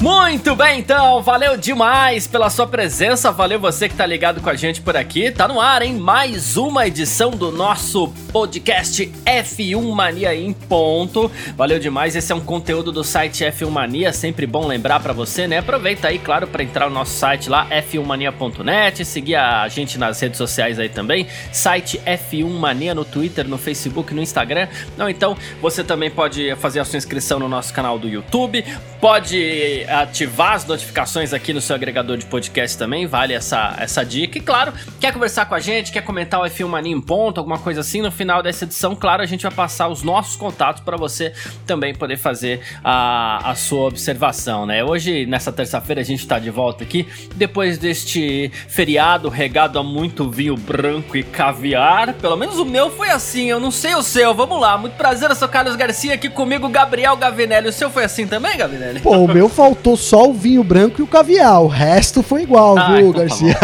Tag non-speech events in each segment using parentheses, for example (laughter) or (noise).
Muito bem, então, valeu demais pela sua presença, valeu você que tá ligado com a gente por aqui. Tá no ar, hein? Mais uma edição do nosso podcast F1 Mania em ponto. Valeu demais, esse é um conteúdo do site F1 Mania, sempre bom lembrar para você, né? Aproveita aí, claro, para entrar no nosso site lá, f1mania.net, seguir a gente nas redes sociais aí também, site F1 Mania no Twitter, no Facebook, no Instagram. Não, então, você também pode fazer a sua inscrição no nosso canal do YouTube, pode ativar as notificações aqui no seu agregador de podcast também, vale essa, essa dica. E claro, quer conversar com a gente, quer comentar o F1 Mania em ponto, alguma coisa assim, no final dessa edição, claro, a gente vai passar os nossos contatos para você também poder fazer a, a sua observação, né? Hoje, nessa terça-feira, a gente está de volta aqui, depois deste feriado regado a muito vinho branco e caviar, pelo menos o meu foi assim, eu não sei o seu, vamos lá, muito prazer, eu sou Carlos Garcia, aqui comigo Gabriel Gavinelli, o seu foi assim também, Gavinelli? Pô, o meu faltou faltou só o vinho branco e o caviar. O resto foi igual, ah, viu, então tá Garcia?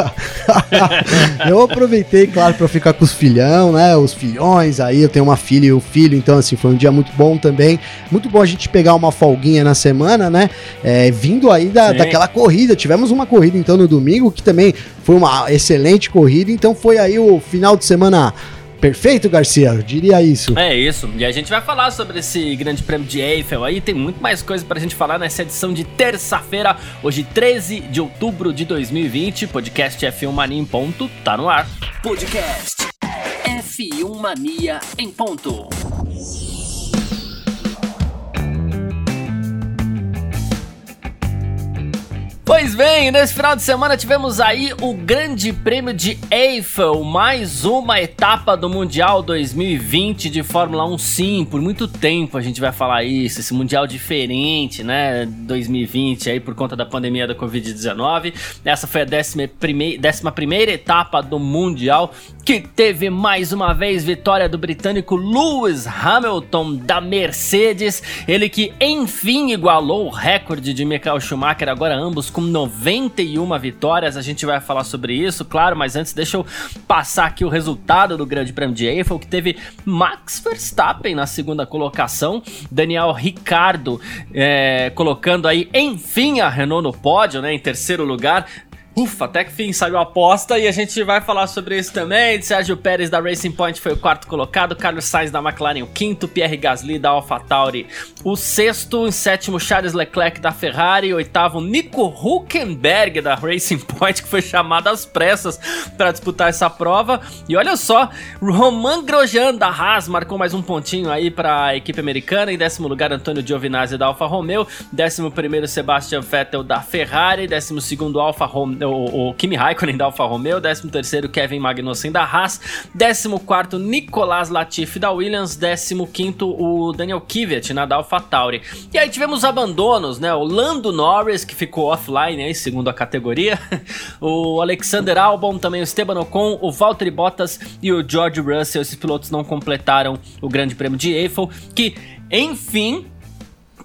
Tá (laughs) eu aproveitei, claro, para ficar com os filhão, né? Os filhões aí. Eu tenho uma filha e o um filho, então, assim, foi um dia muito bom também. Muito bom a gente pegar uma folguinha na semana, né? É, vindo aí da, daquela corrida. Tivemos uma corrida, então, no domingo, que também foi uma excelente corrida. Então, foi aí o final de semana Perfeito, Garcia, eu diria isso. É isso. E a gente vai falar sobre esse grande prêmio de Eiffel aí. Tem muito mais coisa pra gente falar nessa edição de terça-feira, hoje 13 de outubro de 2020. Podcast F1 Mania em ponto, tá no ar. Podcast F1 Mania em ponto. Pois bem, nesse final de semana tivemos aí o Grande Prêmio de Eiffel, mais uma etapa do Mundial 2020 de Fórmula 1. Sim, por muito tempo a gente vai falar isso, esse Mundial diferente, né? 2020 aí por conta da pandemia da Covid-19. Essa foi a décima primeira, décima primeira etapa do Mundial que teve mais uma vez vitória do britânico Lewis Hamilton da Mercedes, ele que enfim igualou o recorde de Michael Schumacher, agora ambos com 91 vitórias. A gente vai falar sobre isso, claro, mas antes deixa eu passar aqui o resultado do Grande Prêmio de Eiffel, que teve Max Verstappen na segunda colocação, Daniel Ricardo é, colocando aí enfim a Renault no pódio, né, em terceiro lugar. Ufa, até que fim saiu a aposta e a gente vai falar sobre isso também. Sérgio Pérez da Racing Point foi o quarto colocado, Carlos Sainz da McLaren o quinto, Pierre Gasly da AlphaTauri o sexto, em sétimo Charles Leclerc da Ferrari, oitavo Nico Huckenberg da Racing Point que foi chamado às pressas para disputar essa prova. E olha só, Roman Grosjean da Haas marcou mais um pontinho aí para a equipe americana. Em décimo lugar Antônio Giovinazzi da Alfa Romeo, décimo primeiro Sebastian Vettel da Ferrari, décimo segundo Alfa Romeo o, o Kimi Raikkonen da Alfa Romeo, 13º Kevin Magnussen da Haas, 14º Nicolas Latifi da Williams, 15º o Daniel Kvyat na da Alfa Tauri. E aí tivemos abandonos, né? O Lando Norris que ficou offline aí, segundo a categoria, (laughs) o Alexander Albon, também o Esteban Ocon, o Valtteri Bottas e o George Russell, esses pilotos não completaram o Grande Prêmio de Eiffel, que enfim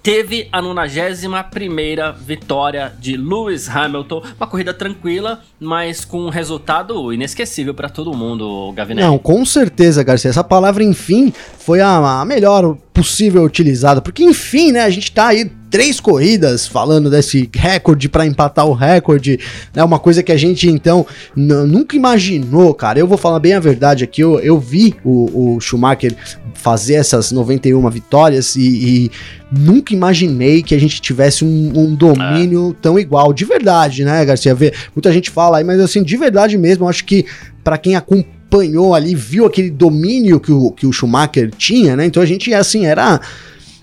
teve a 91 vitória de Lewis Hamilton. Uma corrida tranquila, mas com um resultado inesquecível para todo mundo, Gavinelli. Não, com certeza, Garcia. Essa palavra, enfim, foi a, a melhor possível utilizada, porque enfim, né, a gente tá aí três corridas falando desse recorde para empatar o recorde, né? Uma coisa que a gente então nunca imaginou, cara. Eu vou falar bem a verdade aqui. Eu, eu vi o, o Schumacher fazer essas 91 vitórias e, e, nunca imaginei que a gente tivesse um, um domínio é. tão igual. De verdade, né, Garcia? Muita gente fala aí, mas assim, de verdade mesmo, acho que para quem acompanhou ali, viu aquele domínio que o, que o Schumacher tinha, né? Então a gente, assim, era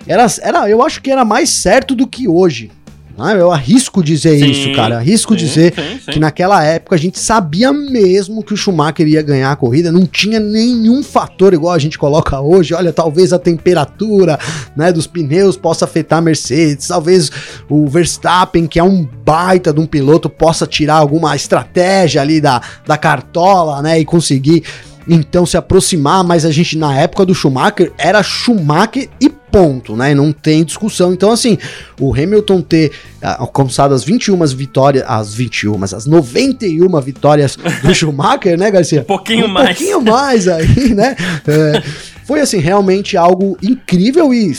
era, era, eu acho que era mais certo do que hoje. Ah, eu arrisco dizer sim, isso, cara. Arrisco sim, dizer sim, que naquela época a gente sabia mesmo que o Schumacher ia ganhar a corrida. Não tinha nenhum fator igual a gente coloca hoje. Olha, talvez a temperatura né, dos pneus possa afetar a Mercedes. Talvez o Verstappen, que é um baita de um piloto, possa tirar alguma estratégia ali da, da cartola né, e conseguir então se aproximar. Mas a gente, na época do Schumacher, era Schumacher e ponto, né? Não tem discussão. Então, assim, o Hamilton ter ah, alcançado as 21 vitórias, as 21, as 91 vitórias do (laughs) Schumacher, né, Garcia? Um pouquinho um mais. Um pouquinho mais aí, né? (laughs) É, foi, assim, realmente algo incrível e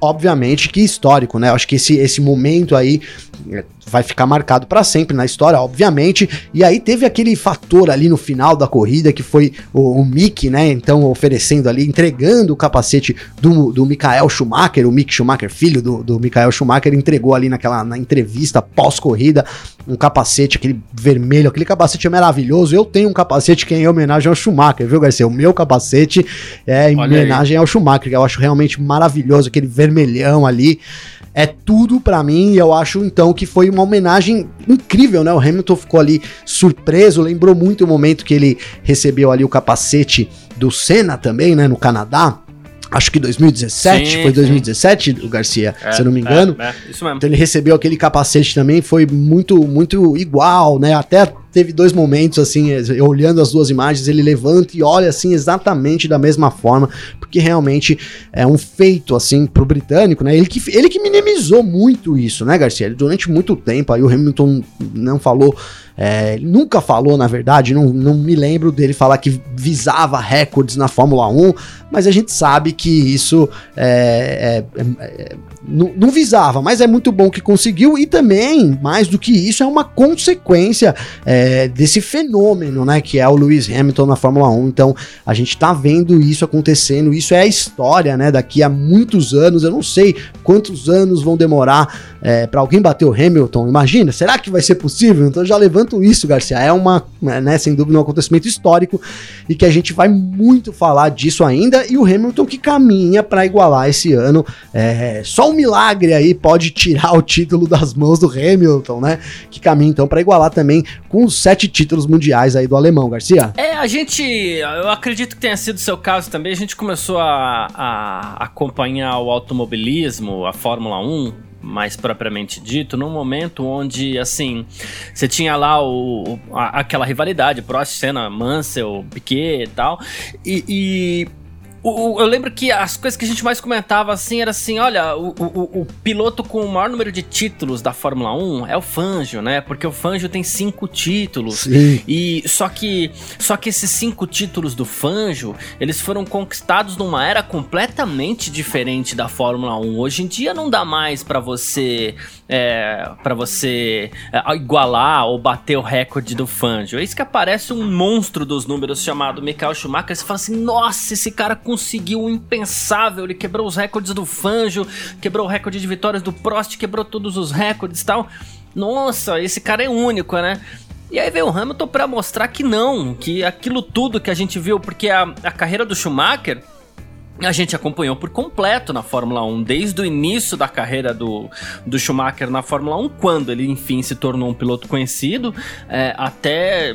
obviamente que histórico, né? Acho que esse, esse momento aí vai ficar marcado para sempre na história, obviamente. E aí teve aquele fator ali no final da corrida que foi o, o Mick, né? Então oferecendo ali, entregando o capacete do, do Michael Schumacher, o Mick Schumacher, filho do, do Michael Schumacher, entregou ali naquela na entrevista pós-corrida um capacete, aquele vermelho, aquele capacete é maravilhoso. Eu tenho um capacete que é em homenagem ao Schumacher, viu, Garcia? O meu capacete é em Olha homenagem aí. ao Schumacher, que eu acho realmente maravilhoso, aquele vermelhão ali é tudo para mim e eu acho então que foi uma homenagem incrível, né? O Hamilton ficou ali surpreso, lembrou muito o momento que ele recebeu ali o capacete do Senna também, né, no Canadá. Acho que 2017, sim, foi 2017, sim. o Garcia, é, se eu não me engano. É, é, isso mesmo. Então ele recebeu aquele capacete também, foi muito, muito igual, né? Até teve dois momentos assim, olhando as duas imagens, ele levanta e olha assim exatamente da mesma forma, porque realmente é um feito assim pro britânico, né? Ele que, ele que minimizou muito isso, né, Garcia? Durante muito tempo aí o Hamilton não falou é, nunca falou, na verdade, não, não me lembro dele falar que visava recordes na Fórmula 1, mas a gente sabe que isso é, é, é não, visava, mas é muito bom que conseguiu e também, mais do que isso, é uma consequência é, desse fenômeno, né, que é o Lewis Hamilton na Fórmula 1. Então, a gente tá vendo isso acontecendo, isso é a história, né, daqui a muitos anos, eu não sei quantos anos vão demorar é, para alguém bater o Hamilton, imagina, será que vai ser possível? Então, já levanto isso, Garcia, é uma, né, sem dúvida, um acontecimento histórico e que a gente vai muito falar disso ainda e o Hamilton que caminha para igualar esse ano, é, só um milagre aí pode tirar o título das mãos do Hamilton, né? Que caminha então para igualar também com os sete títulos mundiais aí do alemão, Garcia. É, a gente, eu acredito que tenha sido o seu caso também. A gente começou a, a acompanhar o automobilismo, a Fórmula 1, mais propriamente dito, num momento onde, assim, você tinha lá o, a, aquela rivalidade, Prost, Senna, Mansell, Piquet e tal, e, e o, eu lembro que as coisas que a gente mais comentava assim era assim: olha, o, o, o, piloto com o maior número de títulos da Fórmula 1 é o Fangio, né? Porque o Fangio tem cinco títulos. Sim. E só que só que esses cinco títulos do Fangio, eles foram conquistados numa era completamente diferente da Fórmula 1. Hoje em dia não dá mais para você é, para você é, igualar ou bater o recorde do Fangio. Isso que aparece um monstro dos números chamado Michael Schumacher. Você fala assim: nossa, esse cara conseguiu o impensável. Ele quebrou os recordes do Fangio, quebrou o recorde de vitórias do Prost, quebrou todos os recordes e tal. Nossa, esse cara é único, né? E aí veio o Hamilton para mostrar que não, que aquilo tudo que a gente viu, porque a, a carreira do Schumacher a gente acompanhou por completo na Fórmula 1, desde o início da carreira do, do Schumacher na Fórmula 1, quando ele enfim se tornou um piloto conhecido, é, até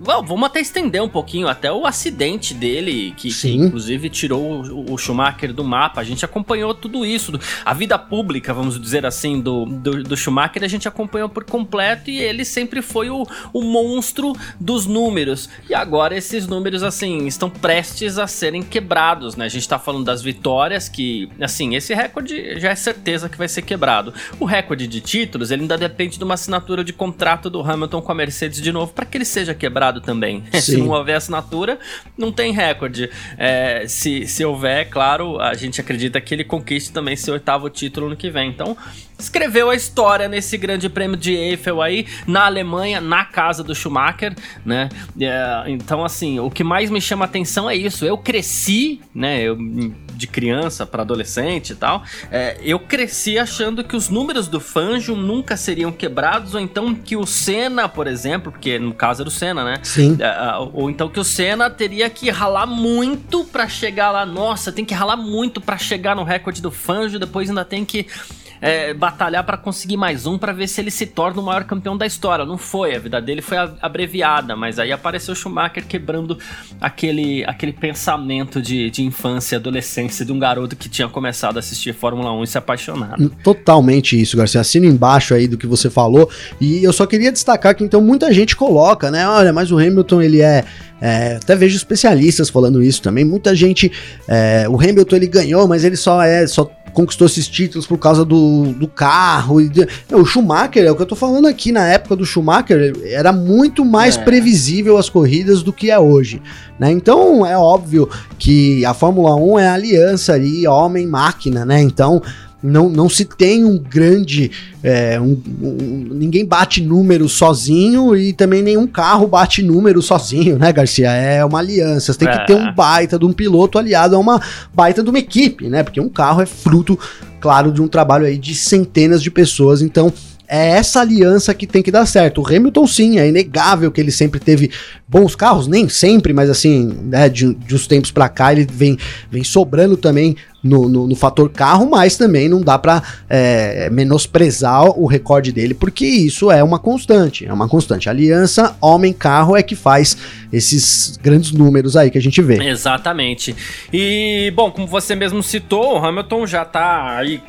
vamos até estender um pouquinho até o acidente dele, que, que inclusive tirou o, o, Schumacher do mapa. A gente acompanhou tudo isso. A vida pública, vamos dizer assim, do, do, do Schumacher, a gente acompanhou por completo e ele sempre foi o, o monstro dos números. E agora esses números, assim, estão prestes a serem quebrados, né? A gente tá falando das vitórias, que, assim, esse recorde já é certeza que vai ser quebrado. O recorde de títulos, ele ainda depende de uma assinatura de contrato do Hamilton com a Mercedes de novo para que ele seja quebrado também. (laughs) se não houver assinatura, não tem recorde. É, se, se houver, claro, a gente acredita que ele conquiste também seu oitavo título no que vem. Então, escreveu a história nesse grande prêmio de Eiffel aí, na Alemanha, na casa do Schumacher, né? É, então, assim, o que mais me chama atenção é isso. Eu cresci, né? Eu de criança para adolescente e tal, é, eu cresci achando que os números do Fangio nunca seriam quebrados, ou então que o Senna, por exemplo, porque no caso era o Senna, né? Sim. É, ou então que o Senna teria que ralar muito para chegar lá. Nossa, tem que ralar muito para chegar no recorde do Fangio, depois ainda tem que é, batalhar para conseguir mais um para ver se ele se torna o maior campeão da história. Não foi, a vida dele foi abreviada, mas aí apareceu Schumacher quebrando aquele, aquele pensamento de, de infância e adolescência de um garoto que tinha começado a assistir Fórmula 1 e se apaixonar. Totalmente isso, Garcia. Assino embaixo aí do que você falou. E eu só queria destacar que então muita gente coloca, né? Olha, mas o Hamilton ele é é, até vejo especialistas falando isso também. Muita gente. É, o Hamilton ele ganhou, mas ele só é. Só conquistou esses títulos por causa do, do carro. E de, o Schumacher, é o que eu tô falando aqui, na época do Schumacher, era muito mais é. previsível as corridas do que é hoje. Né? Então é óbvio que a Fórmula 1 é a aliança ali, homem-máquina, né? Então não, não se tem um grande. É, um, um, ninguém bate número sozinho e também nenhum carro bate número sozinho, né, Garcia? É uma aliança. Você tem é. que ter um baita de um piloto aliado a uma baita de uma equipe, né? Porque um carro é fruto, claro, de um trabalho aí de centenas de pessoas. Então, é essa aliança que tem que dar certo. O Hamilton, sim, é inegável que ele sempre teve bons carros, nem sempre, mas assim, né, de, de uns tempos para cá ele vem, vem sobrando também no, no, no, fator carro, mas também não dá para é, menosprezar o recorde dele, porque isso é uma constante, é uma constante. aliança homem-carro é que faz esses grandes números aí que a gente vê. Exatamente. E, bom, como você mesmo citou, o Hamilton já tá aí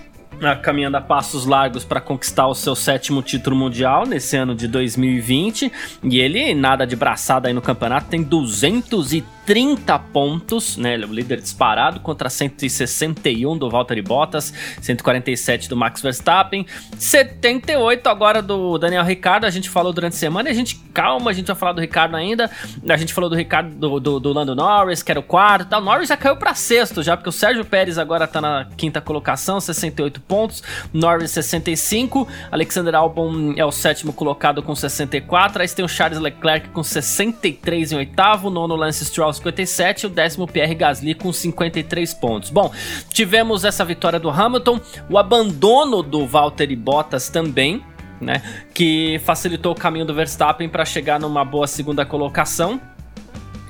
caminhando a passos largos para conquistar o seu sétimo título mundial nesse ano de 2020. E ele, nada de braçada aí no campeonato, tem 230 pontos, né? Ele é o líder disparado contra 161 do Valtteri Bottas, 147 do Max Verstappen, 78 agora do Daniel Ricardo. A gente falou durante a semana e a gente, calma, a gente vai falar do Ricardo ainda. A gente falou do Ricardo, do, do, do Lando Norris, que era o quarto. O Norris já caiu para sexto já, porque o Sérgio Pérez agora tá na quinta colocação, 68 pontos, Norris 65, Alexander Albon é o sétimo colocado com 64, aí tem o Charles Leclerc com 63 em oitavo, nono Lance Stroll 57 e o décimo Pierre Gasly com 53 pontos. Bom, tivemos essa vitória do Hamilton, o abandono do Valtteri Bottas também, né, que facilitou o caminho do Verstappen para chegar numa boa segunda colocação.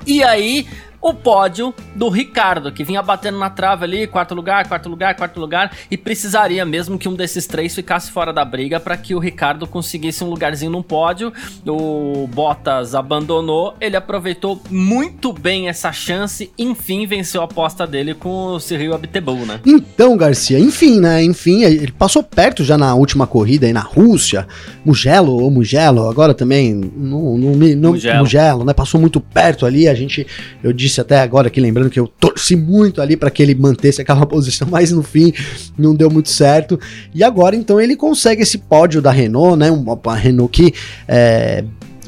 E aí, o pódio do Ricardo, que vinha batendo na trave ali, quarto lugar, quarto lugar, quarto lugar, e precisaria mesmo que um desses três ficasse fora da briga para que o Ricardo conseguisse um lugarzinho no pódio. O Bottas abandonou, ele aproveitou muito bem essa chance, enfim, venceu a aposta dele com o Cyril Abiteboul, né? Então, Garcia, enfim, né? Enfim, ele passou perto já na última corrida aí na Rússia, Mugello ou Mugello, agora também, no, no, no Mugello. Mugello, né? Passou muito perto ali, a gente, eu disse disse até agora aqui, lembrando que eu torci muito ali para que ele mantesse aquela (laughs) posição, mas no fim não deu muito certo. E agora então ele consegue esse pódio da Renault, né? Uma, uma Renault que é,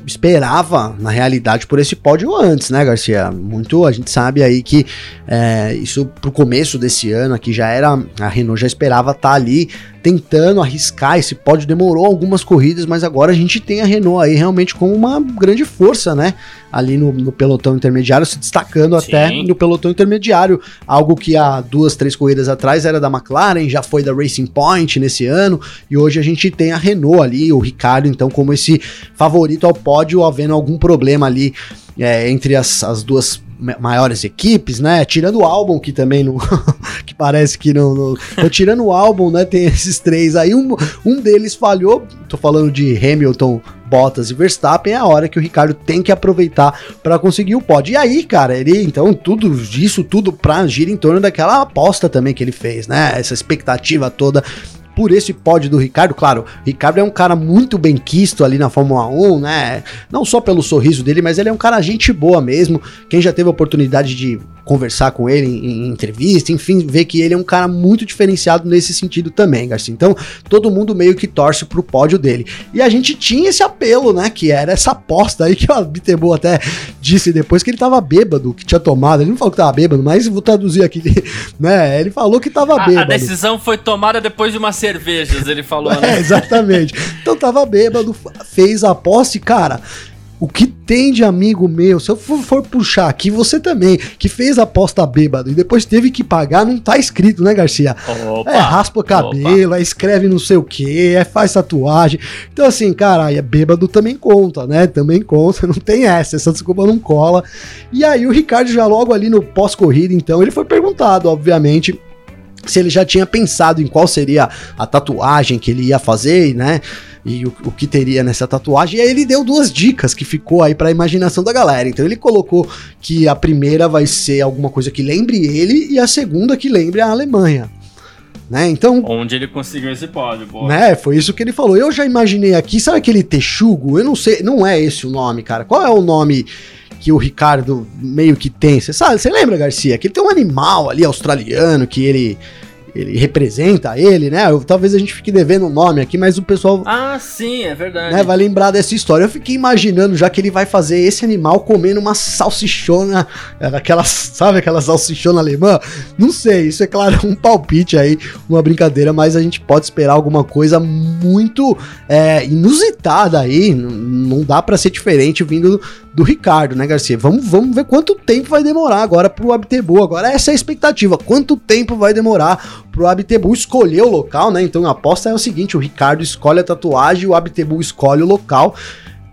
esperava, na realidade, por esse pódio antes, né, Garcia? Muito, a gente sabe aí que é, isso pro começo desse ano aqui já era, a Renault já esperava estar tá ali tentando arriscar esse pódio, demorou algumas corridas, mas agora a gente tem a Renault aí realmente como uma grande força, né? Ali no, no pelotão intermediário, se destacando Sim. até no pelotão intermediário, algo que há duas, três corridas atrás era da McLaren, já foi da Racing Point nesse ano, e hoje a gente tem a Renault ali, o Ricardo, então, como esse favorito ao pódio, havendo algum problema ali é, entre as, as duas maiores equipes, né? Tirando o álbum, que também não. (laughs) que parece que não. não então, tirando o álbum, né? Tem esses três aí. Um, um deles falhou. Tô falando de Hamilton, Bottas e Verstappen. É a hora que o Ricardo tem que aproveitar para conseguir o pódio. E aí, cara, ele. Então, tudo isso, tudo pra gira em torno daquela aposta também que ele fez, né? Essa expectativa toda por esse pódio do Ricardo. Claro, Ricardo é um cara muito bem quisto ali na Fórmula 1, né? Não só pelo sorriso dele, mas ele é um cara gente boa mesmo. Quem já teve a oportunidade de conversar com ele em, em, entrevista, enfim, ver que ele é um cara muito diferenciado nesse sentido também, Garcia. Então, todo mundo meio que torce pro pódio dele. E a gente tinha esse apelo, né, que era essa aposta aí que o Bitebo até disse depois que ele tava bêbado, que tinha tomado. Ele não falou que tava bêbado, mas vou traduzir aqui, (laughs) né? Ele falou que tava a, bêbado. A decisão foi tomada depois de umas cervejas, ele falou, (laughs) né? É, exatamente. Então tava bêbado, fez a aposta e, cara, o que tem de amigo meu, se eu for, puxar aqui, você também, que fez a aposta bêbado e depois teve que pagar, não tá escrito, né, Garcia? Opa, é raspa cabelo, é escreve não sei o que, é faz tatuagem. Então, assim, cara, é bêbado também conta, né? Também conta, (laughs) não tem essa, essa desculpa não cola. E aí o Ricardo já logo ali no pós-corrida, então, ele foi perguntado, obviamente, se ele já tinha pensado em qual seria a tatuagem que ele ia fazer, né? E o, o que teria nessa tatuagem. E aí ele deu duas dicas que ficou aí pra imaginação da galera. Então ele colocou que a primeira vai ser alguma coisa que lembre ele e a segunda que lembre a Alemanha. Né? Então, Onde ele conseguiu esse pódio, boa. né, foi isso que ele falou. Eu já imaginei aqui, sabe aquele texugo? Eu não sei, não é esse o nome, cara. Qual é o nome que o Ricardo meio que tem? Você sabe, você lembra, Garcia? Que ele tem um animal ali australiano que ele ele representa ele, né? Eu- talvez a gente fique devendo o nome aqui, mas o pessoal Ah, sim, é verdade. né, vai lembrar dessa história. Eu fiquei imaginando já que ele vai fazer esse animal comendo uma salsichona, é, aquela, sabe, aquela salsichona alemã? Não sei, isso é claro (laughs) um palpite aí, uma brincadeira, mas a gente pode esperar alguma coisa muito é, inusitada aí. Não dá pra ser diferente vindo do, do Ricardo, né, Garcia? Vamos, vamos ver quanto tempo vai demorar agora pro Abtebu. Agora essa é a expectativa. Quanto tempo vai demorar pro Abtebu escolher o local, né? Então a aposta é o seguinte: o Ricardo escolhe a tatuagem, o Abtebu escolhe o local.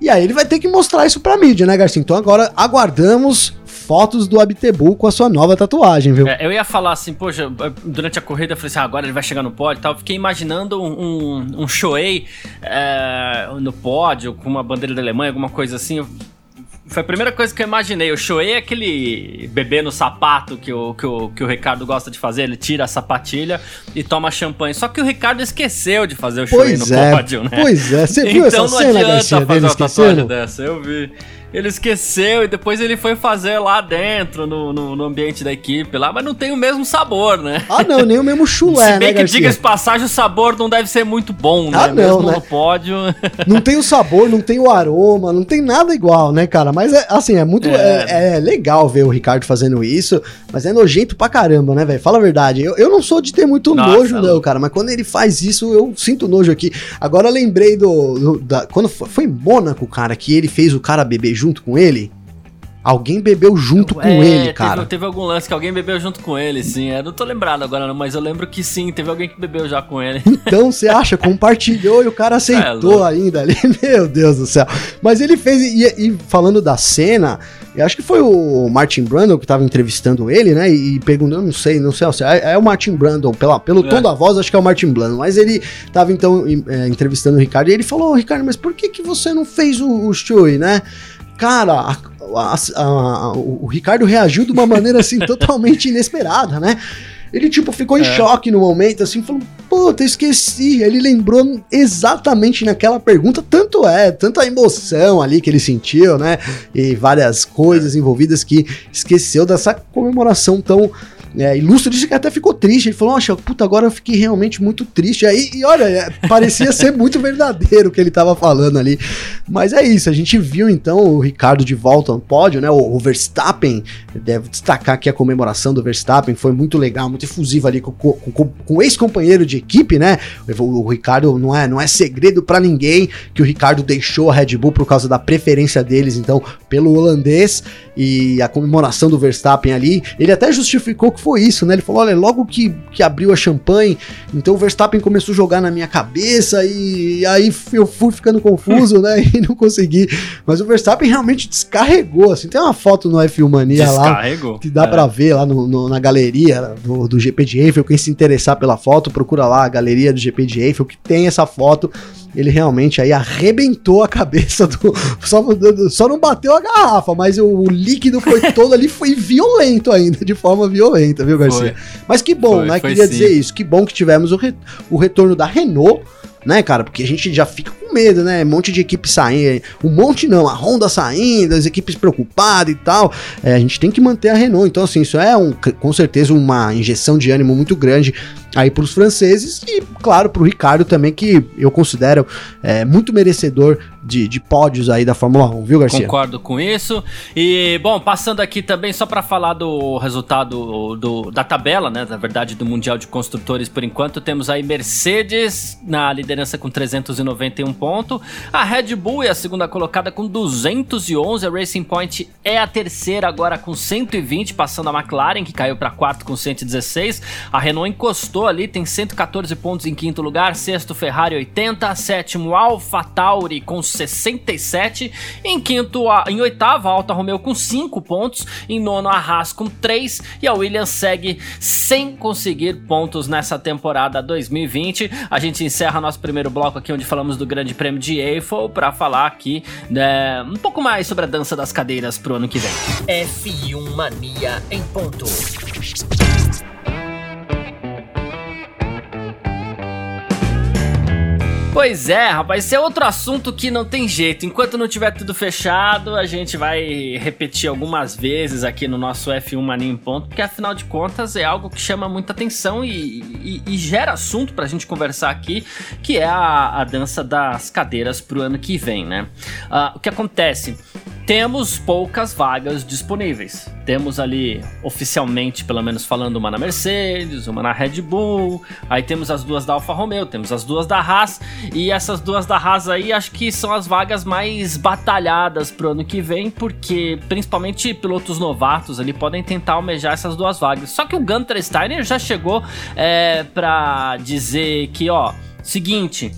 E aí ele vai ter que mostrar isso pra mídia, né, Garcia? Então agora aguardamos fotos do Abtebu com a sua nova tatuagem, viu? É, eu ia falar assim, poxa, durante a corrida eu falei assim, ah, agora ele vai chegar no pódio e tal. Eu Fiquei imaginando um, um, um Shoei é, no pódio, com uma bandeira da Alemanha, alguma coisa assim. Foi a primeira coisa que eu imaginei. O Shoei é aquele bebê no sapato que o, que, o, que o Ricardo gosta de fazer. Ele tira a sapatilha e toma champanhe. Só que o Ricardo esqueceu de fazer o Shoei Pois no é, pódio, né? pois é. Você viu então essa não cena, adianta Garcia, fazer dele uma esquecendo? dessa, eu vi. Ele esqueceu e depois ele foi fazer lá dentro, no, no, no ambiente da equipe lá, mas não tem o mesmo sabor, né? Ah, não, nem o mesmo (laughs) chulé, Se né, bem que Garcia? diga de passagem, o sabor não deve ser muito bom, né? Ah, não, Mesmo né? no pódio. (laughs) Não tem o sabor, não tem o aroma, não tem nada igual, né, cara? Mas é assim, é muito. É. É, é legal ver o Ricardo fazendo isso, mas é nojento pra caramba, né, velho? Fala a verdade. Eu, eu não sou de ter muito Nossa, nojo, é não, louco. cara, mas quando ele faz isso, eu sinto nojo aqui. Agora lembrei do. do- da, quando foi, foi em Mônaco, cara, que ele fez o cara beber junto com ele. Alguém bebeu junto com É, ele, teve- cara. Teve, algum lance que alguém bebeu junto com ele, sim. Eu não tô lembrado agora, não, mas eu lembro que sim, teve alguém que bebeu já com ele. Então, você (laughs) acha, compartilhou e o cara É aceitou louco. ainda ali. (laughs) Meu Deus do céu. Mas ele fez, e, e falando da cena, eu acho que foi o Martin Brundle que tava entrevistando ele, né? E perguntando, não sei, não sei, é, é o Martin Brundle, pela, pelo É. tom da voz, acho que é o Martin Brundle. Mas ele tava então é, entrevistando o Ricardo e ele falou: "Ô, Ricardo, mas por que, que você não fez o, o né? Cara, a- a- a- o Ricardo reagiu de uma maneira assim (laughs) totalmente inesperada, né? Ele, tipo, ficou em É. choque no momento, assim, falou, puta, esqueci. Ele lembrou exatamente naquela pergunta, tanto é, tanta emoção ali que ele sentiu, né? E várias coisas envolvidas que esqueceu dessa comemoração tão é, ilustre. Disse que até ficou triste. Ele falou, nossa, puta, agora eu fiquei realmente muito triste. Aí, e olha, é, parecia ser muito verdadeiro o que ele tava falando ali. Mas é isso, a gente viu então o Ricardo de volta no pódio, né? O, o Verstappen, deve destacar aqui a comemoração do Verstappen, foi muito legal, muito efusiva ali com, com- com- com o ex-companheiro de equipe, né? O, o Ricardo não é, não é segredo pra ninguém que o Ricardo deixou a Red Bull por causa da preferência deles, então, pelo holandês e a comemoração do Verstappen ali, ele até justificou foi isso, né? Ele falou: olha, logo que, que abriu a champanhe, então o Verstappen começou a jogar na minha cabeça e aí eu fui ficando confuso, (laughs) né? E não consegui. Mas o Verstappen realmente descarregou, assim. Tem uma foto no F1 Mania lá que dá É. pra ver lá no- no- na galeria do, do GP de Eiffel. Quem se interessar pela foto, procura lá a galeria do GP de Eiffel, que tem essa foto. Ele realmente aí arrebentou a cabeça do. (laughs) Só, só não bateu a garrafa, mas o, líquido foi (laughs) todo ali, foi violento ainda, de forma violenta, viu, Garcia? Mas que bom, Foi, né? foi Queria sim. dizer isso. Que bom que tivemos o, re- o retorno da Renault. Né, cara? Porque a gente já fica com medo, né? Um monte de equipe saindo. Um monte não, a Honda saindo, as equipes preocupadas e tal. É, a gente tem que manter a Renault. Então, assim, isso é um, com certeza uma injeção de ânimo muito grande aí para os franceses e, claro, para o Ricardo também, que eu considero é, muito merecedor de, de pódios aí da Fórmula 1, viu, Garcia? Concordo com isso. E, bom, passando aqui também só para falar do resultado do- da tabela, né? Na verdade, do Mundial de Construtores por enquanto, temos aí Mercedes na liderança com 391 pontos. A Red Bull é a segunda colocada com 211. A Racing Point é a terceira agora com 120, passando a McLaren, que caiu para quarto com 116. A Renault encostou ali, tem 114 pontos em quinto lugar. Sexto, Ferrari 80. Sétimo, Alpha Tauri com 67. Em quinto, a, em oitavo, a Alta Romeo com 5 pontos. Em nono, a Haas com 3. E a Williams segue sem conseguir pontos nessa temporada 2020. A gente encerra nosso primeiro bloco aqui, onde falamos do Grande Prêmio de Eiffel, para falar aqui né, um pouco mais sobre a dança das cadeiras pro ano que vem. F1 Mania em ponto. Pois é, rapaz, esse é outro assunto que não tem jeito. Enquanto não tiver tudo fechado, a gente vai repetir algumas vezes aqui no nosso F1 Mania em Ponto, porque afinal de contas é algo que chama muita atenção e, e, e gera assunto pra gente conversar aqui, que é a, a dança das cadeiras pro ano que vem, né? Uh, o que acontece? Temos poucas vagas disponíveis. Temos ali, oficialmente, pelo menos falando, uma na Mercedes, uma na Red Bull, aí temos as duas da Alfa Romeo, temos as duas da Haas, e essas duas da Haas aí acho que são as vagas mais batalhadas pro ano que vem, porque principalmente pilotos novatos ali podem tentar almejar essas duas vagas. Só que o Gunter Steiner já chegou é, para dizer que, ó, seguinte,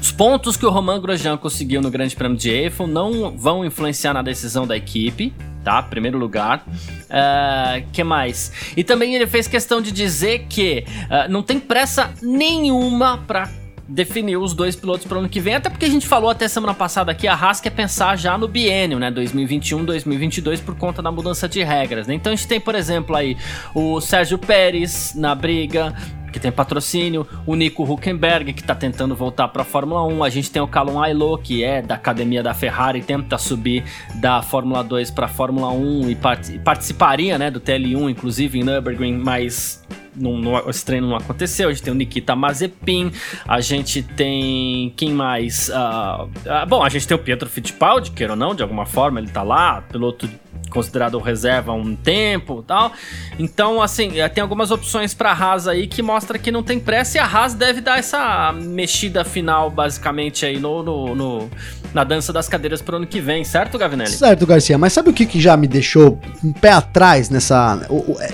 os pontos que o Romain Grosjean conseguiu no Grande Prêmio de Eiffel não vão influenciar na decisão da equipe, tá? Primeiro lugar. Uh, que mais? E também ele fez questão de dizer que uh, não tem pressa nenhuma para definir os dois pilotos para o ano que vem, até porque a gente falou até semana passada aqui, a Haas quer pensar já no biênio, né, 2021, 2022, por conta da mudança de regras, né? Então a gente tem, por exemplo, aí o Sérgio Pérez na briga, que tem patrocínio, o Nico Huckenberg, que está tentando voltar para a Fórmula 1, a gente tem o Callum Ailot, que é da academia da Ferrari, tenta subir da Fórmula 2 para a Fórmula 1 e part participaria né, do TL1, inclusive em Nürburgring, mas não, não, esse treino não aconteceu. A gente tem o Nikita Mazepin, a gente tem. Quem mais? Uh, uh, bom, a gente tem o Pietro Fittipaldi, queira ou não, de alguma forma, ele tá lá, piloto considerado reserva um tempo tal. Então, assim, é, tem algumas opções para Haas aí que mostra que não tem pressa e a Haas deve dar essa mexida final, basicamente, aí no, no, no na dança das cadeiras pro ano que vem, certo, Gavinelli? Certo, Garcia, mas sabe o que, que já me deixou um pé atrás nessa.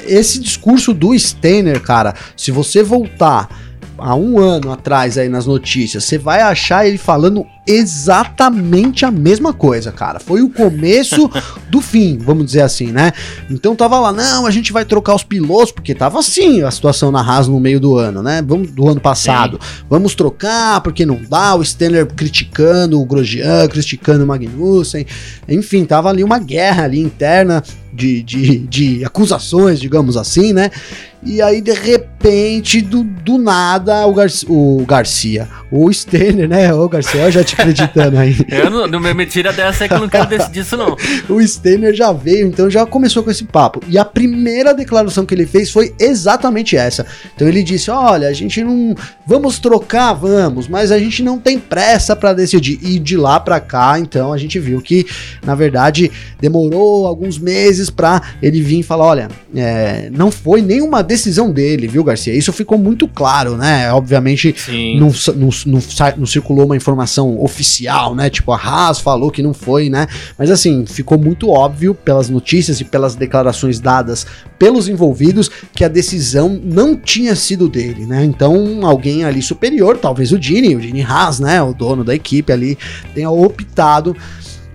Esse discurso do Steiner, cara, se você voltar há um ano atrás aí nas notícias, você vai achar ele falando exatamente a mesma coisa, cara. Foi o começo (laughs) do fim, vamos dizer assim, né? Então tava lá, não, a gente vai trocar os pilotos, porque tava assim a situação na Haas no meio do ano, né? Vamos, do ano passado. Sim. Vamos trocar, porque não dá, o Stenner criticando o Grosjean, criticando o Magnussen. Enfim, tava ali uma guerra ali interna de, de, de acusações, digamos assim, né? E aí, de repente, do, do nada, o, Gar o Garcia, o Stenner, né? O Garcia, eu já acreditando aí. eu não, não me tira dessa é que eu não quero decidir isso, não. o Stenner já veio, então já começou com esse papo. E a primeira declaração que ele fez foi exatamente essa. Então ele disse: Olha, a gente não. Vamos trocar, vamos, mas a gente não tem pressa para decidir. E de lá para cá, então, a gente viu que, na verdade, demorou alguns meses para ele vir e falar: Olha, é, não foi nenhuma decisão dele, viu, Garcia? Isso ficou muito claro, né? Obviamente, não, não, não, não circulou uma informação oficial, né? Tipo, a Haas falou que não foi, né? Mas assim, ficou muito óbvio pelas notícias e pelas declarações dadas pelos envolvidos que a decisão não tinha sido dele, né? Então, alguém ali superior, talvez o Dini, o Dini Haas, né? O dono da equipe ali, tenha optado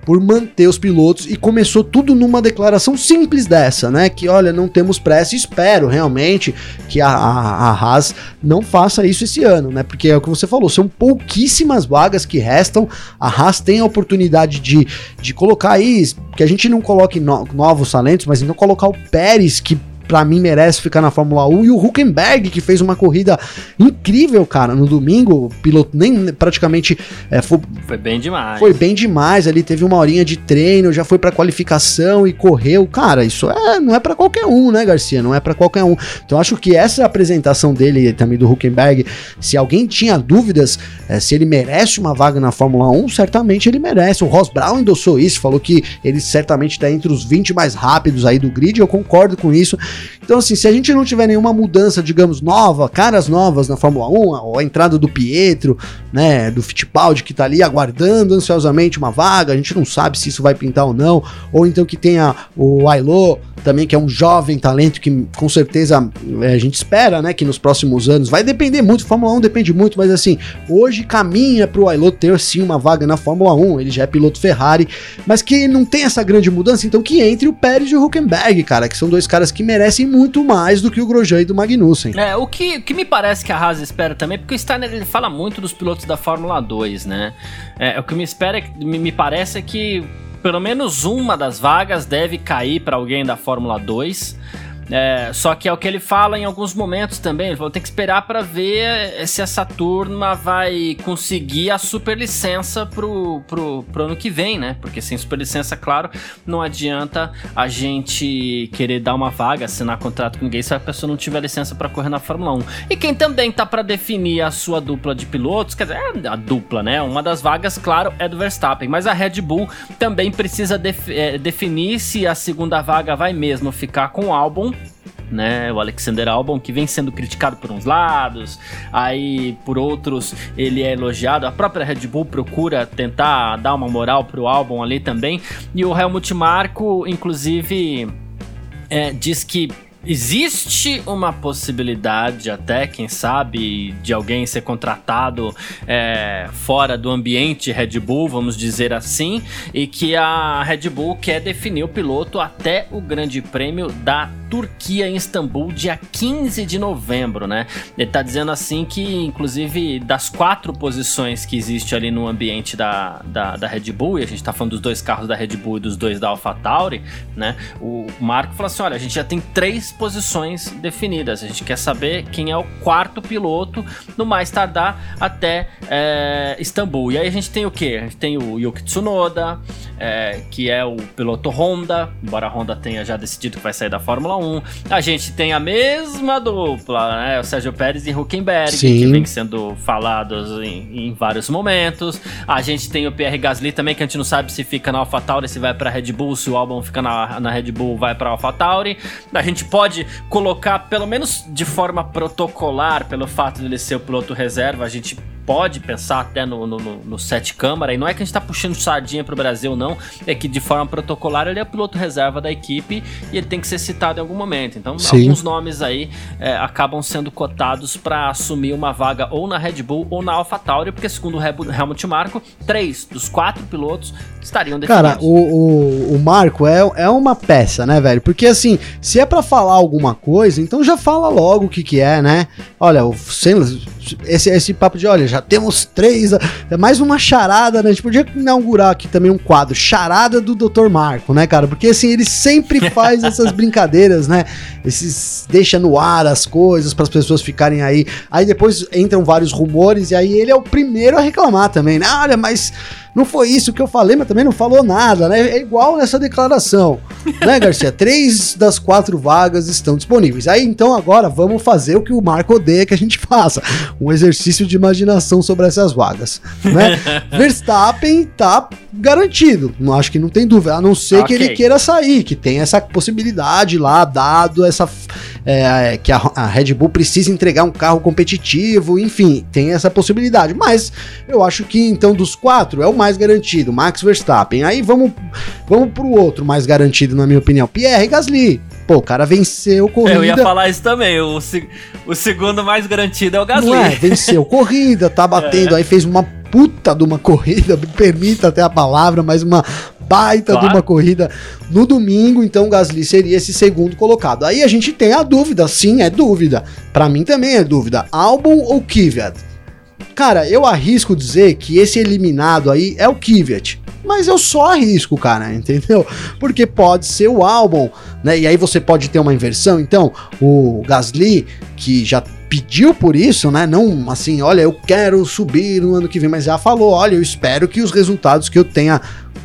por manter os pilotos e começou tudo numa declaração simples dessa, né? Que olha, não temos pressa espero realmente que a, a, a Haas não faça isso esse ano, né? Porque é o que você falou, são pouquíssimas vagas que restam. A Haas tem a oportunidade de, de colocar aí, que a gente não coloque no, novos talentos, mas não colocar o Pérez, que para mim merece ficar na Fórmula 1 e o Huckenberg que fez uma corrida incrível, cara, no domingo, o piloto nem praticamente é, foi, foi, bem demais. Foi bem demais, ali teve uma horinha de treino, já foi para qualificação e correu. Cara, isso é não é para qualquer um, né, Garcia? Não é para qualquer um. Então acho que essa apresentação dele também do Huckenberg, se alguém tinha dúvidas é, se ele merece uma vaga na Fórmula 1, certamente ele merece. O Ross Brown endossou isso, falou que ele certamente está entre os 20 mais rápidos aí do grid, eu concordo com isso. Então, assim, se a gente não tiver nenhuma mudança, digamos, nova, caras novas na Fórmula 1, ou a entrada do Pietro, né, do Fittipaldi, que tá ali aguardando ansiosamente uma vaga, a gente não sabe se isso vai pintar ou não, ou então que tenha o Ailô, também que é um jovem talento que com certeza é, a gente espera, né, que nos próximos anos vai depender muito, Fórmula 1 depende muito, mas assim, hoje caminha pro Ailô ter sim uma vaga na Fórmula 1, ele já é piloto Ferrari, mas que não tem essa grande mudança, então que entre o Pérez e o Huckenberg, cara, que são dois caras que merecem muito mais do que o Grosjean e do Magnussen. É, o que, que me parece que a Haas espera também, porque o Steiner ele fala muito dos pilotos da Fórmula 2, né? É, o que me espera, me, me parece é que pelo menos uma das vagas deve cair para alguém da Fórmula 2. É, só que é o que ele fala em alguns momentos também. Ele falou: tem que esperar para ver se essa turma vai conseguir a superlicença pro, pro, pro ano que vem, né? Porque sem superlicença, claro, não adianta a gente querer dar uma vaga, assinar contrato com ninguém se a pessoa não tiver licença para correr na Fórmula 1. E quem também tá para definir a sua dupla de pilotos, quer dizer, é a dupla, né? Uma das vagas, claro, é do Verstappen, mas a Red Bull também precisa def é, definir se a segunda vaga vai mesmo ficar com o álbum né? O Alexander Albon, que vem sendo criticado por uns lados, aí por outros ele é elogiado. A própria Red Bull procura tentar dar uma moral pro Albon ali também. E o Helmut Marko, inclusive, é, diz que Existe uma possibilidade, até, quem sabe, de alguém ser contratado é, fora do ambiente Red Bull, vamos dizer assim, e que a Red Bull quer definir o piloto até o Grande Prêmio da Turquia em Istambul, dia 15 de novembro, né? Ele tá dizendo assim que, inclusive, das quatro posições que existe ali no ambiente da, da, da Red Bull, e a gente tá falando dos dois carros da Red Bull e dos dois da AlphaTauri, né? O Marco falou assim: olha, a gente já tem três posições definidas, a gente quer saber quem é o quarto piloto, no mais tardar até é, Istambul. E aí a gente tem o que? A gente tem o Yuki Tsunoda, é, que é o piloto Honda, embora a Honda tenha já decidido que vai sair da Fórmula 1. A gente tem a mesma dupla, né? O Sérgio Pérez e Huckenberg, Sim. que vem sendo falados em, em, vários momentos. A gente tem o Pierre Gasly também, que a gente não sabe se fica na AlphaTauri, se vai para Red Bull, se o álbum fica na, na Red Bull, vai para AlphaTauri. A gente pode colocar, pelo menos de forma protocolar, pelo fato de ele ser o piloto reserva, a gente pode pensar até no, no, no sete câmara, e não é que a gente tá puxando sardinha pro Brasil, não, é que de forma protocolar ele é piloto reserva da equipe e ele tem que ser citado em algum momento. Então, Sim. alguns nomes aí é, acabam sendo cotados para assumir uma vaga ou na Red Bull ou na AlphaTauri, porque segundo o Helmut Marko, três dos quatro pilotos estariam definidos. Cara, o, o, o Marco é, é uma peça, né, velho? Porque assim, se é para falar alguma coisa, então já fala logo o que que é, né? Olha, o esse, esse papo de, olha, já temos três. É mais uma charada, né? A gente podia inaugurar aqui também um quadro, charada do Dr. Marco, né, cara? Porque assim, ele sempre (laughs) faz essas brincadeiras, né? Esses deixa no ar as coisas para as pessoas ficarem aí. Aí depois entram vários rumores e aí ele é o primeiro a reclamar também, né? Olha, mas não foi isso que eu falei, mas também não falou nada, né? É igual nessa declaração, né, (laughs) Garcia? Três das quatro vagas estão disponíveis. Aí então agora vamos fazer o que o Marco odeia que a gente faça: um exercício de imaginação sobre essas vagas, né? (laughs) Verstappen tá garantido, não acho que não tem dúvida, a não ser okay. que ele queira sair, que tem essa possibilidade lá, dado essa é, que a, a, Red Bull precisa entregar um carro competitivo, enfim, tem essa possibilidade. Mas eu acho que então dos quatro é o mais garantido, Max Verstappen. Aí vamos, vamos pro outro mais garantido, na minha opinião, Pierre Gasly. Pô, o cara venceu corrida. Eu ia falar isso também. O, o segundo mais garantido é o Gasly. Não é, venceu corrida, tá (laughs) batendo, é. aí fez uma puta de uma corrida, me permita até a palavra, mas uma baita claro. de uma corrida no domingo, então o Gasly seria esse segundo colocado. Aí a gente tem a dúvida, sim, é dúvida. Para mim também é dúvida. Albon ou Kvyat? Cara, eu arrisco dizer que esse eliminado aí é o Kvyat. Mas eu só arrisco, cara, (laughs) entendeu? Porque pode ser o álbum, né? E aí você pode ter uma inversão. Então, o Gasly, que já pediu por isso, né? Não assim, olha, eu quero subir no ano que vem, mas já falou, olha, eu espero que os resultados que eu tenha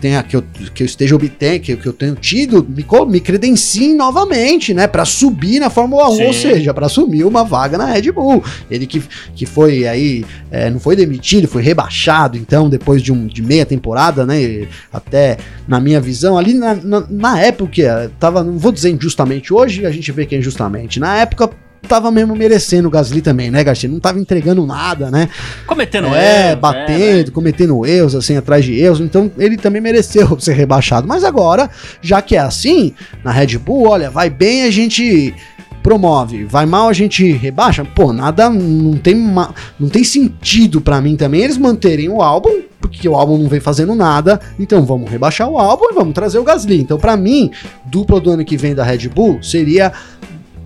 tenha, que eu, que eu esteja obtendo, que, que eu tenho tido, me, me credenciem novamente, né? Para subir na Fórmula 1, Sim. ou seja, para assumir uma vaga na Red Bull. Ele que, que foi aí, é, não foi demitido, foi rebaixado, então, depois de, um, de meia temporada, né? Até na minha visão, ali na, na, na época, tava, não vou dizer injustamente, hoje a gente vê que é injustamente. Na época, tava mesmo merecendo o Gasly também, né, Garcia? Não tava entregando nada, né? Cometendo é, erros. batendo, é, cometendo erros, assim, atrás de erros. Então ele também mereceu (laughs) ser rebaixado. Mas agora, já que é assim, na Red Bull, olha, vai bem a gente promove, vai mal a gente rebaixa. Pô, nada, não tem, não tem sentido para mim também eles manterem o álbum, porque o álbum não vem fazendo nada. Então vamos rebaixar o álbum e vamos trazer o Gasly. Então para mim, dupla do ano que vem da Red Bull seria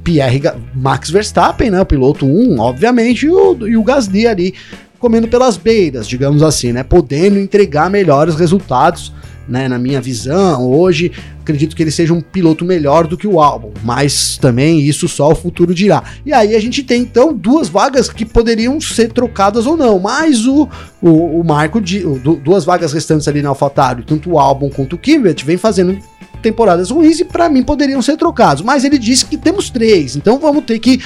Pierre Max Verstappen, né, o piloto 1, obviamente, e o, e o Gasly ali comendo pelas beiras, digamos assim, né, podendo entregar melhores resultados, né, na minha visão. Hoje, acredito que ele seja um piloto melhor do que o álbum, mas também isso só o futuro dirá. E aí a gente tem então duas vagas que poderiam ser trocadas ou não, mas o, o, o Marco, de, o, duas vagas restantes ali na AlphaTauri, tanto o álbum quanto o Kivet, vem fazendo temporadas ruins e para mim poderiam ser trocados. Mas ele disse que temos três, então vamos ter que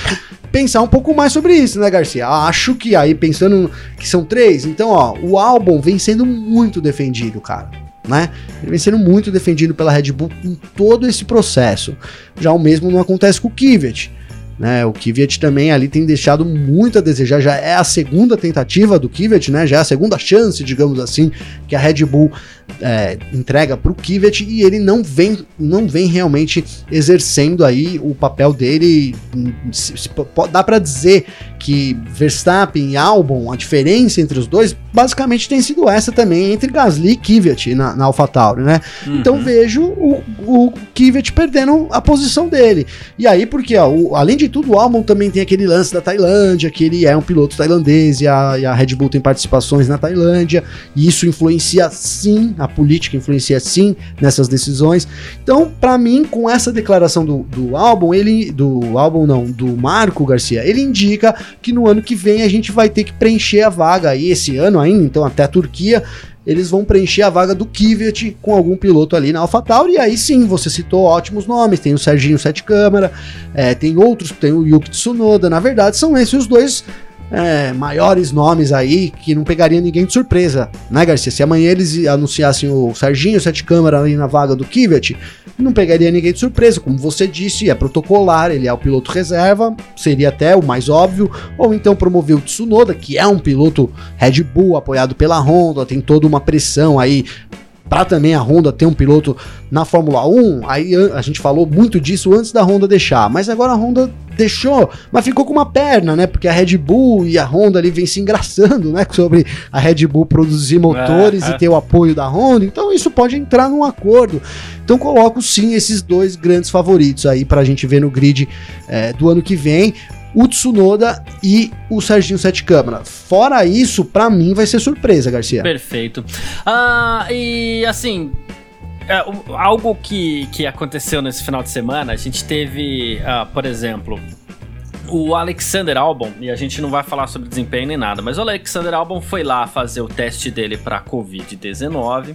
pensar um pouco mais sobre isso, né, Garcia? Acho que aí pensando que são três, então ó, o álbum vem sendo muito defendido, cara. Né? Ele vem sendo muito defendido pela Red Bull em todo esse processo. Já o mesmo não acontece com o Kvyat. Né, o Kvyat também ali tem deixado muito a desejar, já é a segunda tentativa do Kvyat, né, já é a segunda chance, digamos assim, que a Red Bull é, entrega para o Kivet e ele não vem, não vem realmente exercendo aí o papel dele. Se, se, dá para dizer que Verstappen e Albon, a diferença entre os dois, basicamente tem sido essa também entre Gasly e Kvyat na, na AlphaTauri, né? Uhum. Então vejo o, o Kvyat perdendo a posição dele. E aí, porque ó, o, além de tudo, o Albon também tem aquele lance da Tailândia, que ele é um piloto tailandês e a, e a Red Bull tem participações na Tailândia, e isso influencia sim a política influencia sim nessas decisões. Então, para mim, com essa declaração do, do álbum, ele do álbum não, do Marco Garcia, ele indica que no ano que vem a gente vai ter que preencher a vaga aí esse ano ainda, então até a Turquia eles vão preencher a vaga do Kvyat com algum piloto ali na AlphaTauri, e aí sim, você citou ótimos nomes, tem o Serginho Sete Câmara, é, tem outros, tem o Yuki Tsunoda, na verdade são esses os dois é, maiores nomes aí que não pegaria ninguém de surpresa, né, Garcia? Se amanhã eles anunciassem o Serginho Sete Câmara ali na vaga do Kivet, não pegaria ninguém de surpresa. Como você disse, é protocolar, ele é o piloto reserva, seria até o mais óbvio, ou então promover o Tsunoda, que é um piloto Red Bull apoiado pela Honda, tem toda uma pressão aí para também a Honda ter um piloto na Fórmula 1, aí a gente falou muito disso antes da Honda deixar, mas agora a Honda deixou, mas ficou com uma perna, né? Porque a Red Bull e a Honda ali vem se engraçando, né? (laughs) Sobre a Red Bull produzir motores é, é. e ter o apoio da Honda, então isso pode entrar num acordo. Então coloco sim esses dois grandes favoritos aí para a gente ver no grid é, do ano que vem o Tsunoda e o Serginho Sete Câmara. Fora isso, para mim vai ser surpresa, Garcia. Perfeito. Ah, e assim, é, algo que, que aconteceu nesse final de semana, a gente teve, ah, por exemplo, o Alexander Albon, e a gente não vai falar sobre desempenho nem nada, mas o Alexander Albon foi lá fazer o teste dele para Covid-19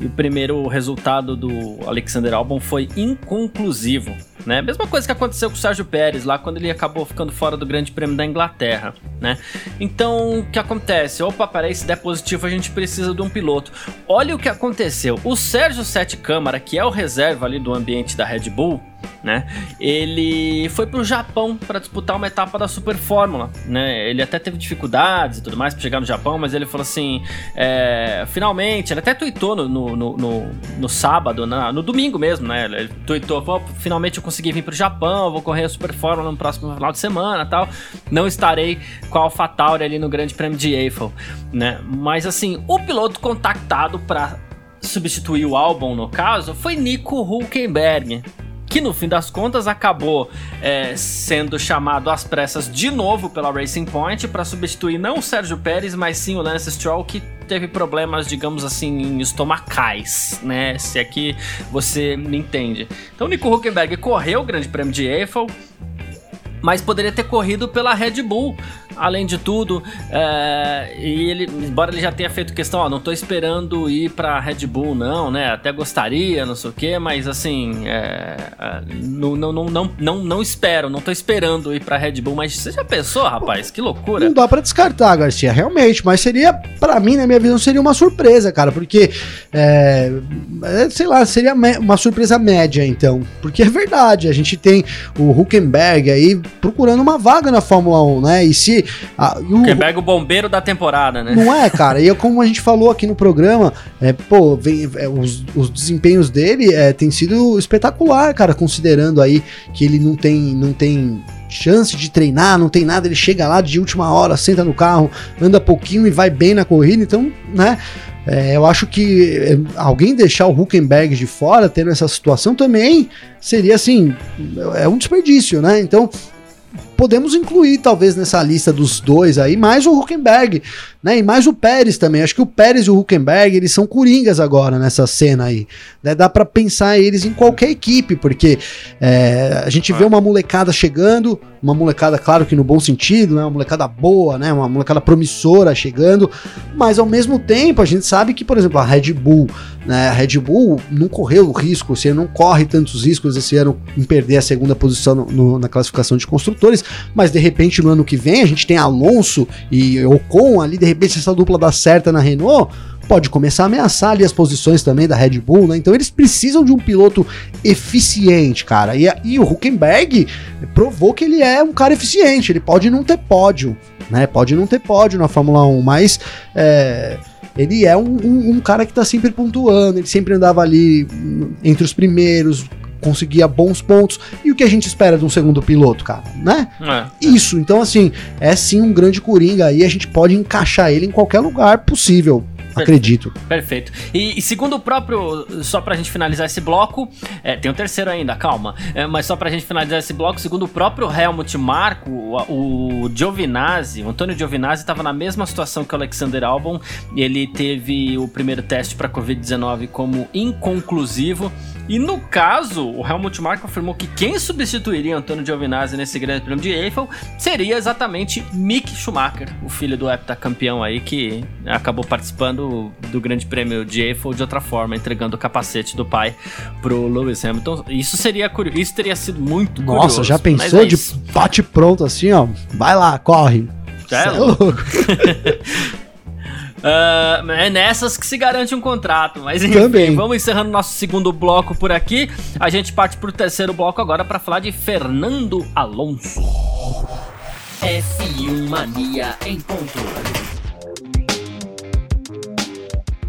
e o primeiro resultado do Alexander Albon foi inconclusivo. Né? Mesma coisa que aconteceu com o Sérgio Pérez lá quando ele acabou ficando fora do Grande Prêmio da Inglaterra, né? Então, o que acontece? Opa, peraí, se der positivo a gente precisa de um piloto. Olha o que aconteceu. O Sérgio Sete Câmara, que é o reserva ali do ambiente da Red Bull, né? Ele foi pro Japão para disputar uma etapa da Super Fórmula, né? Ele até teve dificuldades e tudo mais para chegar no Japão, mas ele falou assim, é, finalmente, ele até tweetou no, no, no, no, no sábado, na, no domingo mesmo, né? Ele tweetou, finalmente eu consegui vir pro Japão, vou correr a Super Fórmula no próximo final de semana, tal. Não estarei com a AlphaTauri ali no Grande Prêmio de Eiffel, né? Mas assim, o piloto contactado para substituir o álbum no caso foi Nico Hulkenberg, que no fim das contas acabou é, sendo chamado às pressas de novo pela Racing Point para substituir não o Sérgio Pérez, mas sim o Lance Stroll, que teve problemas, digamos assim, estomacais, né? Se é você me entende. Então, Nico Huckenberg correu o Grande Prêmio de Eiffel, mas poderia ter corrido pela Red Bull além de tudo, é, e ele, embora ele já tenha feito questão, ó, não tô esperando ir pra Red Bull, não, né? Até gostaria, não sei o quê, mas assim, é, é, não, não, não, não, não, não espero, não tô esperando ir pra Red Bull, mas você já pensou, rapaz? Que loucura. Não dá pra descartar, Garcia, realmente, mas seria, para mim, na minha visão, seria uma surpresa, cara, porque, é, é, sei lá, seria uma surpresa média, então, porque é verdade, a gente tem o Huckenberg aí procurando uma vaga na Fórmula 1, né? E se. A, o Huckenberg, o bombeiro da temporada, né? Não é, cara? E como a gente falou aqui no programa, é, pô, vem, é, os, os desempenhos dele é, tem sido espetacular, cara, considerando aí que ele não tem, não tem chance de treinar, não tem nada, ele chega lá de última hora, senta no carro, anda pouquinho e vai bem na corrida, então, né? É, eu acho que é, alguém deixar o Huckenberg de fora, tendo essa situação, também seria assim, é um desperdício, né? Então, podemos incluir talvez nessa lista dos dois aí mais o Huckenberg, né? E mais o Pérez também. Acho que o Pérez e o Huckenberg, eles são coringas agora nessa cena aí. Né? Dá para pensar eles em qualquer equipe, porque é, a gente vê uma molecada chegando, uma molecada, claro que no bom sentido, né? Uma molecada boa, né? Uma molecada promissora chegando, mas ao mesmo tempo a gente sabe que, por exemplo, a Red Bull, né? A Red Bull não correu o risco, você não corre tantos riscos esse ano em perder a segunda posição no, no, na classificação de construtores, mas de repente no ano que vem a gente tem Alonso e Ocon ali, de repente essa dupla dá certa na Renault, pode começar a ameaçar ali as posições também da Red Bull, né? Então eles precisam de um piloto eficiente, cara. E, e o Huckenberg provou que ele é um cara eficiente, ele pode não ter pódio, né? Pode não ter pódio na Fórmula 1, mas é, ele é um, um, um, cara que tá sempre pontuando, ele sempre andava ali entre os primeiros, conseguia bons pontos. E o que a gente espera de um segundo piloto, cara, né? É. Isso, então assim, é sim um grande coringa aí, a gente pode encaixar ele em qualquer lugar possível. Acredito. Perfeito. E, e, segundo o próprio, só pra gente finalizar esse bloco, é, tem um terceiro ainda, calma. É, mas só pra gente finalizar esse bloco, segundo o próprio Helmut Marko, o, o Giovinazzi, o Antônio Giovinazzi estava na mesma situação que o Alexander Albon. Ele teve o primeiro teste para Covid-19 como inconclusivo. E no caso, o Helmut Marko afirmou que quem substituiria Antônio Giovinazzi nesse grande prêmio de Eiffel seria exatamente Mick Schumacher, o filho do heptacampeão aí que acabou participando do, Grande Prêmio de Eiffel de outra forma, entregando o capacete do pai pro Lewis Hamilton. Isso seria curioso, isso teria sido muito Nossa, curioso. Nossa, já pensou é de bate pronto assim, ó? Vai lá, corre. É, é louco. (laughs) Uh, é nessas que se garante um contrato. Mas enfim, Também. vamos encerrando nosso segundo bloco por aqui. A gente parte pro terceiro bloco agora para falar de Fernando Alonso. F1 Mania em ponto.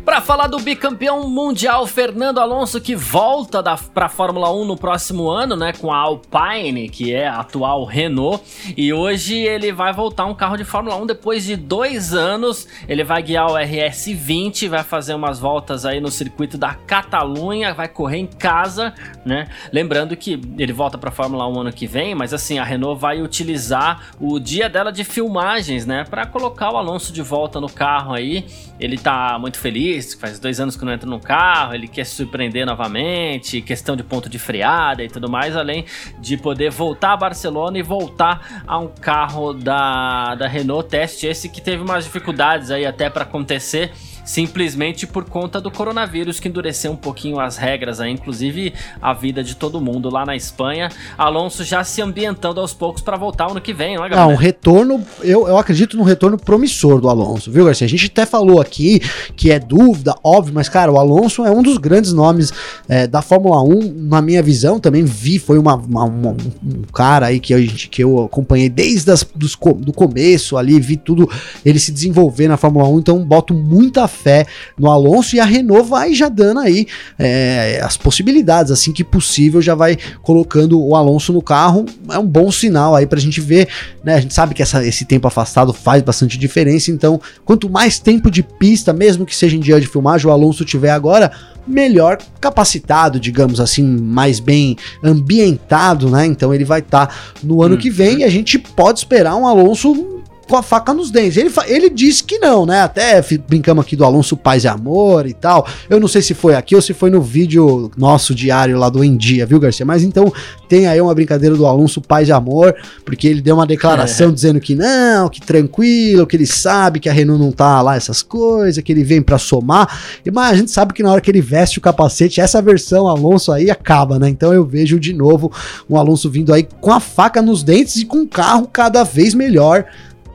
Para falar do bicampeão mundial Fernando Alonso que volta para a Fórmula 1 no próximo ano, né, com a Alpine, que é a atual Renault, e hoje ele vai voltar um carro de Fórmula 1 depois de dois anos. Ele vai guiar o RS20, vai fazer umas voltas aí no circuito da Catalunha, vai correr em casa, né? Lembrando que ele volta para a Fórmula 1 ano que vem, mas assim a Renault vai utilizar o dia dela de filmagens, né, para colocar o Alonso de volta no carro aí. Ele tá muito feliz feliz, faz dois anos que não entra no carro, ele quer se surpreender novamente, questão de ponto de freada e tudo mais, além de poder voltar a Barcelona e voltar a um carro da, da Renault Teste, esse que teve umas dificuldades aí até para acontecer simplesmente por conta do coronavírus que endureceu um pouquinho as regras, aí, inclusive a vida de todo mundo lá na Espanha. Alonso já se ambientando aos poucos para voltar ano que vem, não é, galera? um retorno, eu, eu acredito no retorno promissor do Alonso, viu, Garcia? A gente até falou aqui que é dúvida, óbvio, mas, cara, o Alonso é um dos grandes nomes é, da Fórmula 1, na minha visão, também vi, foi uma, uma, uma um cara aí que, a gente, que eu acompanhei desde as, dos, do começo ali, vi tudo ele se desenvolver na Fórmula 1, então boto muita fé no Alonso e a Renault vai já dando aí é, as possibilidades, assim que possível, já vai colocando o Alonso no carro. É um bom sinal aí pra gente ver, né? A gente sabe que essa, esse tempo afastado faz bastante diferença, então quanto mais tempo de pista, mesmo que seja em dia de filmagem, o Alonso tiver agora, melhor capacitado, digamos assim, mais bem ambientado, né? Então ele vai estar tá no ano hum. que vem e a gente pode esperar um Alonso com a faca nos dentes. Ele, ele disse que não, né? Até brincamos aqui do Alonso Paz e Amor e tal. Eu não sei se foi aqui ou se foi no vídeo nosso diário lá do Em Dia, viu, Garcia? Mas então tem aí uma brincadeira do Alonso Paz e Amor, porque ele deu uma declaração é. dizendo que não, que tranquilo, que ele sabe que a Renault não tá lá essas coisas, que ele vem para somar. Mas a gente sabe que na hora que ele veste o capacete, essa versão Alonso aí acaba, né? Então eu vejo de novo um Alonso vindo aí com a faca nos dentes e com um carro cada vez melhor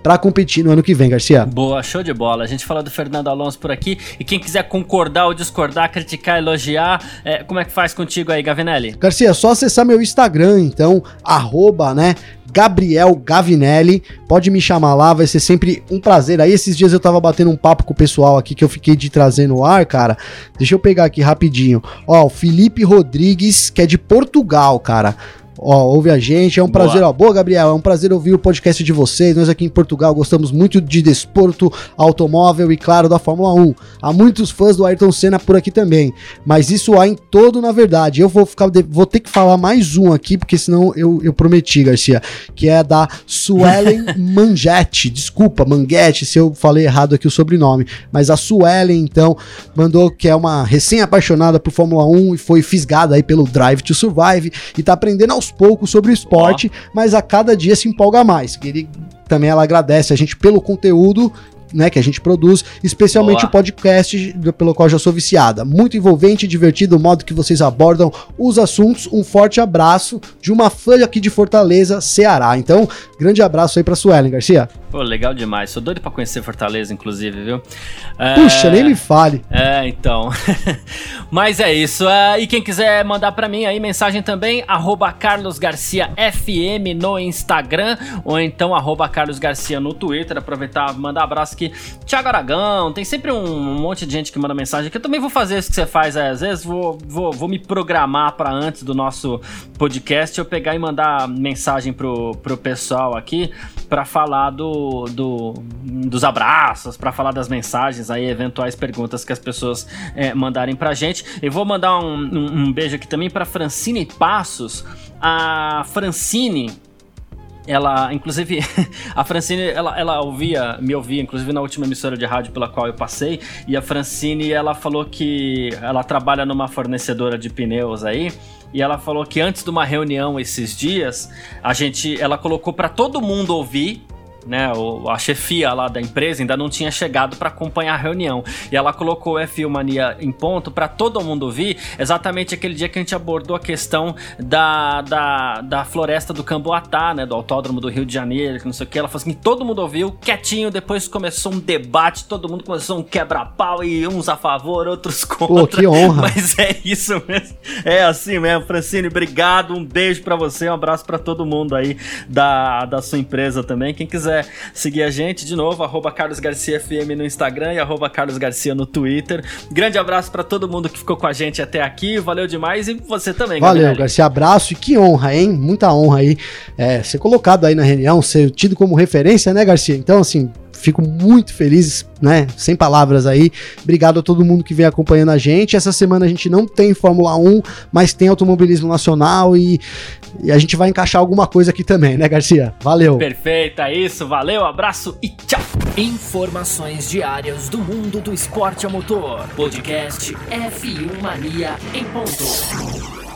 para competir no ano que vem, Garcia. Boa, show de bola. A gente fala do Fernando Alonso por aqui. E quem quiser concordar ou discordar, criticar, elogiar, é, como é que faz contigo aí, Gavinelli? Garcia, é só acessar meu Instagram, então, arroba, né? Gabriel Gavinelli, pode me chamar lá, vai ser sempre um prazer. Aí esses dias eu tava batendo um papo com o pessoal aqui que eu fiquei de trazer no ar, cara. Deixa eu pegar aqui rapidinho. Ó, o Felipe Rodrigues, que é de Portugal, cara. Ó, ouve a gente, é um prazer, boa. ó. Boa, Gabriel, é um prazer ouvir o podcast de vocês. Nós aqui em Portugal gostamos muito de desporto, automóvel e, claro, da Fórmula 1. Há muitos fãs do Ayrton Senna por aqui também, mas isso há em todo, na verdade. Eu vou ficar, vou ter que falar mais um aqui, porque senão eu, eu prometi, Garcia, que é da Suelen (laughs) Mangetti. Desculpa, Manguete, se eu falei errado aqui o sobrenome, mas a Suelen, então, mandou que é uma recém-apaixonada por Fórmula 1 e foi fisgada aí pelo Drive to Survive e tá aprendendo aos poucos sobre o esporte, mas a cada dia se empolga mais. Ele também ela agradece a gente pelo conteúdo né, que a gente produz, especialmente Boa. o podcast pelo qual já sou viciada. Muito envolvente e divertido o modo que vocês abordam os assuntos. Um forte abraço de uma fã aqui de Fortaleza, Ceará. Então, grande abraço aí pra Suelen, Garcia. Pô, legal demais. Sou doido pra conhecer Fortaleza, inclusive, viu? Puxa, é... nem me fale. É, então. (laughs) Mas é isso. É, e quem quiser mandar para mim aí mensagem também, arroba Carlos Garcia FM no Instagram, ou então arroba Carlos Garcia no Twitter. Aproveitar mandar abraço aqui. Tiago Aragão, tem sempre um, monte de gente que manda mensagem eu também vou fazer isso que você faz é, às vezes, vou, vou, vou me programar para antes do nosso podcast eu pegar e mandar mensagem pro, pro pessoal aqui para falar do, do, dos abraços, para falar das mensagens aí, eventuais perguntas que as pessoas é, mandarem pra gente. Eu vou mandar um, um, um beijo aqui também para Francine Passos. A Francine, ela, inclusive, (laughs) a Francine, ela, ela ouvia, me ouvia, inclusive na última emissora de rádio pela qual eu passei, e a Francine, ela falou que ela trabalha numa fornecedora de pneus aí, e ela falou que antes de uma reunião esses dias, a gente, ela colocou para todo mundo ouvir né, a chefia lá da empresa ainda não tinha chegado para acompanhar a reunião. E ela colocou o F1 Mania em ponto para todo mundo ouvir exatamente aquele dia que a gente abordou a questão da, da, da floresta do Camboatá, né, do autódromo do Rio de Janeiro, que não sei o que. Ela falou assim: todo mundo ouviu, quietinho, depois começou um debate, todo mundo começou um quebra-pau e uns a favor, outros contra. Pô, que honra. (laughs) Mas é isso mesmo. É assim mesmo, Francine, obrigado, um beijo para você, um abraço para todo mundo aí da, da sua empresa também. Quem quiser quiser seguir a gente, de novo, arroba Carlos Garcia FM no Instagram e arroba Carlos Garcia no Twitter. Grande abraço para todo mundo que ficou com a gente até aqui. Valeu demais e você também, Valeu, Gabriel. Garcia. Abraço e que honra, hein? Muita honra aí. É, ser colocado aí na reunião, ser tido como referência, né, Garcia? Então, assim, fico muito feliz, né? Sem palavras aí. Obrigado a todo mundo que vem acompanhando a gente. Essa semana a gente não tem Fórmula 1, mas tem automobilismo nacional e, e a gente vai encaixar alguma coisa aqui também, né, Garcia? Valeu. Perfeito, é isso. Valeu, abraço e tchau. Informações diárias do mundo do esporte a motor. Podcast F1 Mania em ponto.